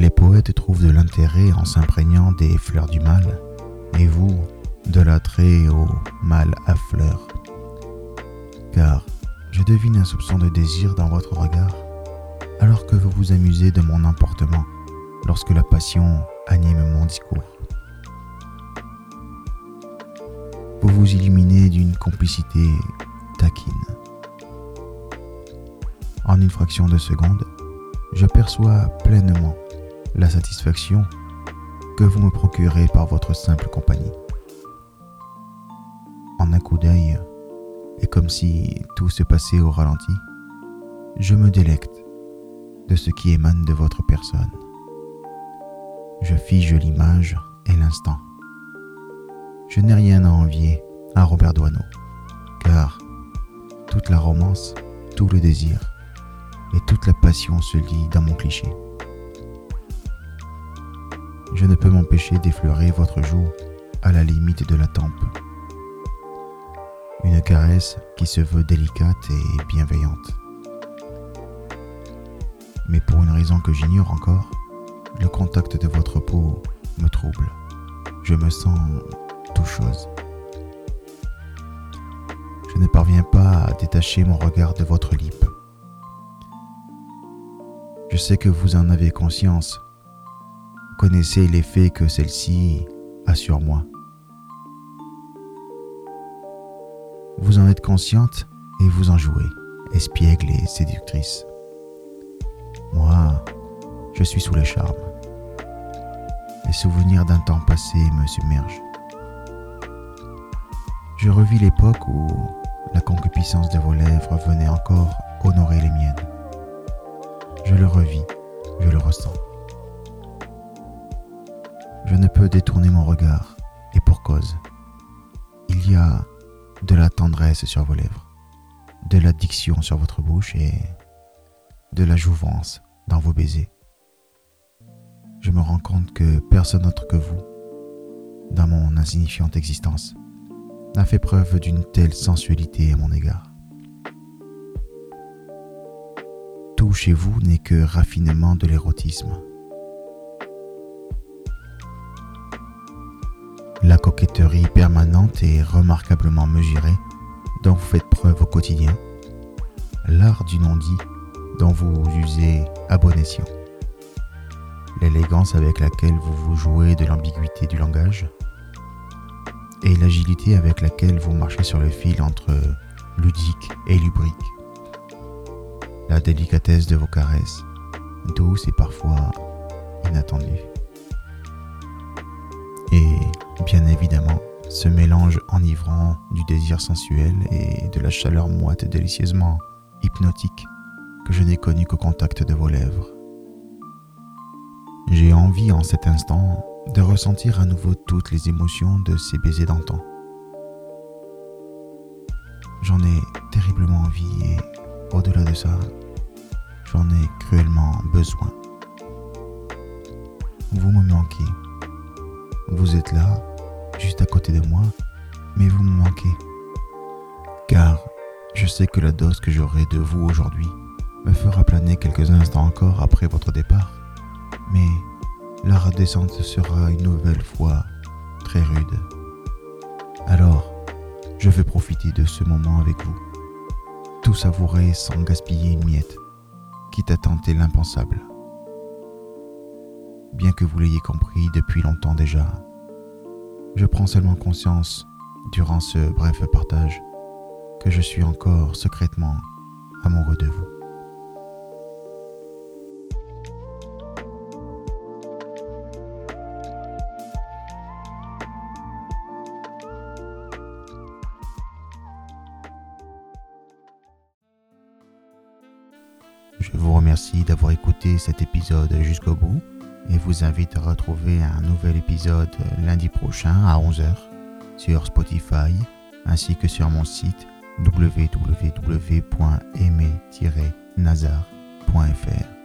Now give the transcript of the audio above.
Les poètes trouvent de l'intérêt en s'imprégnant des fleurs du mal, et vous, de l'attrait au mal à fleurs. Car je devine un soupçon de désir dans votre regard, alors que vous vous amusez de mon emportement lorsque la passion anime mon discours. Vous vous illuminez d'une complicité taquine. En une fraction de seconde, je perçois pleinement la satisfaction que vous me procurez par votre simple compagnie. En un coup d'œil, et comme si tout se passait au ralenti, je me délecte de ce qui émane de votre personne. Je fige l'image et l'instant. Je n'ai rien à envier à Robert Doisneau, car toute la romance, tout le désir et toute la passion se lient dans mon cliché. Je ne peux m'empêcher d'effleurer votre joue à la limite de la tempe. Une caresse qui se veut délicate et bienveillante. Mais pour une raison que j'ignore encore, le contact de votre peau me trouble. Je me sens tout chose. Je ne parviens pas à détacher mon regard de votre lippe. Je sais que vous en avez conscience. Connaissez l'effet que celle-ci a sur moi. Vous en êtes consciente et vous en jouez, espiègle et séductrice. Moi, je suis sous le charme. Les souvenirs d'un temps passé me submergent. Je revis l'époque où la concupiscence de vos lèvres venait encore honorer les miennes. Je le revis, je le ressens. Détourner mon regard, et pour cause. Il y a de la tendresse sur vos lèvres, de l'addiction sur votre bouche et de la jouvence dans vos baisers. Je me rends compte que personne autre que vous, dans mon insignifiante existence, n'a fait preuve d'une telle sensualité à mon égard. Tout chez vous n'est que raffinement de l'érotisme. La coquetterie permanente et remarquablement mesurée dont vous faites preuve au quotidien, l'art du non-dit dont vous usez à bon escient, l'élégance avec laquelle vous vous jouez de l'ambiguïté du langage, et l'agilité avec laquelle vous marchez sur le fil entre ludique et lubrique. La délicatesse de vos caresses, douces et parfois inattendues. Et bien évidemment, ce mélange enivrant du désir sensuel et de la chaleur moite délicieusement hypnotique que je n'ai connu qu'au contact de vos lèvres. J'ai envie en cet instant de ressentir à nouveau toutes les émotions de ces baisers d'antan. J'en ai terriblement envie et au-delà de ça, j'en ai cruellement besoin. Vous me manquez. Vous êtes là, juste à côté de moi, mais vous me manquez. Car je sais que la dose que j'aurai de vous aujourd'hui me fera planer quelques instants encore après votre départ. Mais la redescente sera une nouvelle fois très rude. Alors, je vais profiter de ce moment avec vous, tout savourer sans gaspiller une miette, quitte à tenter l'impensable. Bien que vous l'ayez compris depuis longtemps déjà, je prends seulement conscience, durant ce bref partage, que je suis encore secrètement amoureux de vous. Je vous remercie d'avoir écouté cet épisode jusqu'au bout et vous invite à retrouver un nouvel épisode lundi prochain à 11h sur Spotify ainsi que sur mon site www.aimé-nazar.fr.